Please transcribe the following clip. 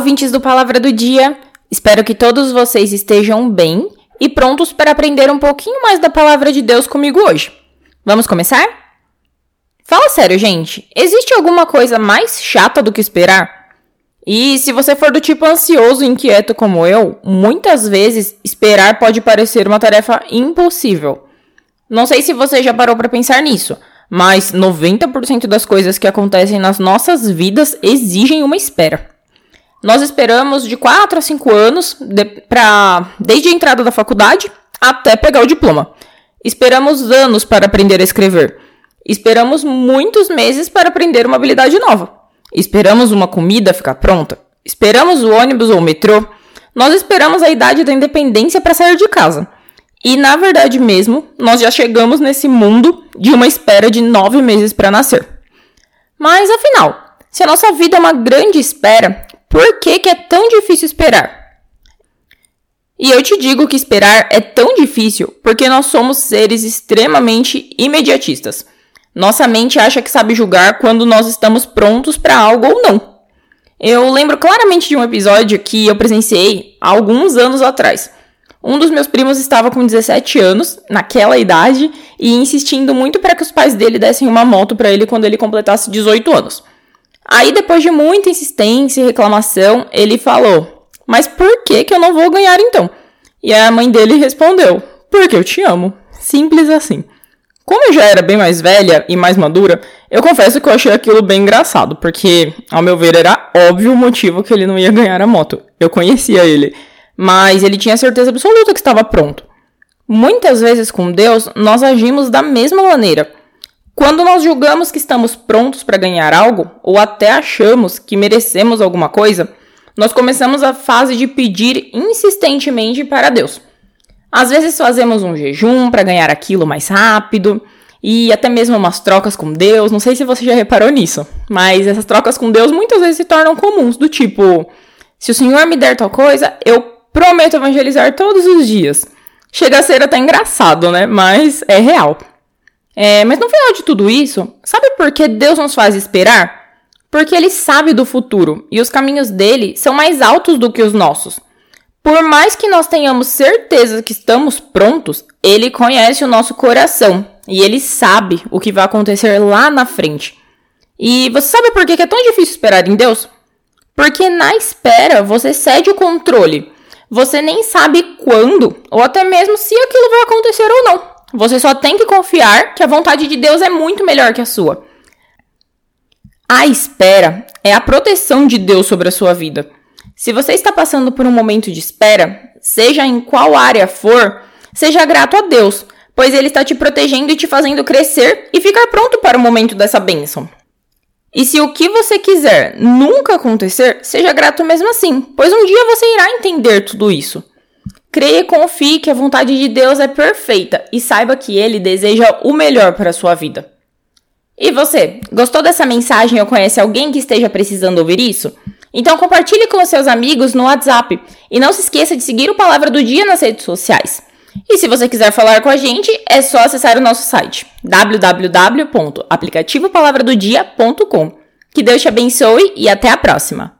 Ouvintes do Palavra do Dia! Espero que todos vocês estejam bem e prontos para aprender um pouquinho mais da palavra de Deus comigo hoje. Vamos começar? Fala sério, gente. Existe alguma coisa mais chata do que esperar? E se você for do tipo ansioso e inquieto como eu, muitas vezes esperar pode parecer uma tarefa impossível. Não sei se você já parou para pensar nisso, mas 90% das coisas que acontecem nas nossas vidas exigem uma espera. Nós esperamos de 4 a 5 anos, de, pra, desde a entrada da faculdade até pegar o diploma. Esperamos anos para aprender a escrever. Esperamos muitos meses para aprender uma habilidade nova. Esperamos uma comida ficar pronta. Esperamos o ônibus ou o metrô. Nós esperamos a idade da independência para sair de casa. E na verdade mesmo, nós já chegamos nesse mundo de uma espera de nove meses para nascer. Mas afinal, se a nossa vida é uma grande espera, por que, que é tão difícil esperar? E eu te digo que esperar é tão difícil porque nós somos seres extremamente imediatistas. Nossa mente acha que sabe julgar quando nós estamos prontos para algo ou não. Eu lembro claramente de um episódio que eu presenciei há alguns anos atrás. Um dos meus primos estava com 17 anos, naquela idade, e insistindo muito para que os pais dele dessem uma moto para ele quando ele completasse 18 anos. Aí, depois de muita insistência e reclamação, ele falou: Mas por que, que eu não vou ganhar então? E a mãe dele respondeu: Porque eu te amo. Simples assim. Como eu já era bem mais velha e mais madura, eu confesso que eu achei aquilo bem engraçado, porque, ao meu ver, era óbvio o motivo que ele não ia ganhar a moto. Eu conhecia ele, mas ele tinha certeza absoluta que estava pronto. Muitas vezes com Deus, nós agimos da mesma maneira. Quando nós julgamos que estamos prontos para ganhar algo, ou até achamos que merecemos alguma coisa, nós começamos a fase de pedir insistentemente para Deus. Às vezes fazemos um jejum para ganhar aquilo mais rápido, e até mesmo umas trocas com Deus. Não sei se você já reparou nisso, mas essas trocas com Deus muitas vezes se tornam comuns, do tipo: se o Senhor me der tal coisa, eu prometo evangelizar todos os dias. Chega a ser até engraçado, né? Mas é real. É, mas no final de tudo isso, sabe por que Deus nos faz esperar? Porque Ele sabe do futuro e os caminhos dele são mais altos do que os nossos. Por mais que nós tenhamos certeza que estamos prontos, Ele conhece o nosso coração e Ele sabe o que vai acontecer lá na frente. E você sabe por que é tão difícil esperar em Deus? Porque na espera você cede o controle. Você nem sabe quando ou até mesmo se aquilo vai acontecer ou não. Você só tem que confiar que a vontade de Deus é muito melhor que a sua. A espera é a proteção de Deus sobre a sua vida. Se você está passando por um momento de espera, seja em qual área for, seja grato a Deus, pois Ele está te protegendo e te fazendo crescer e ficar pronto para o momento dessa bênção. E se o que você quiser nunca acontecer, seja grato mesmo assim, pois um dia você irá entender tudo isso. Creia e confie que a vontade de Deus é perfeita e saiba que Ele deseja o melhor para a sua vida. E você, gostou dessa mensagem ou conhece alguém que esteja precisando ouvir isso? Então compartilhe com seus amigos no WhatsApp e não se esqueça de seguir o Palavra do Dia nas redes sociais. E se você quiser falar com a gente, é só acessar o nosso site www.aplicativopalavradodia.com. Que Deus te abençoe e até a próxima!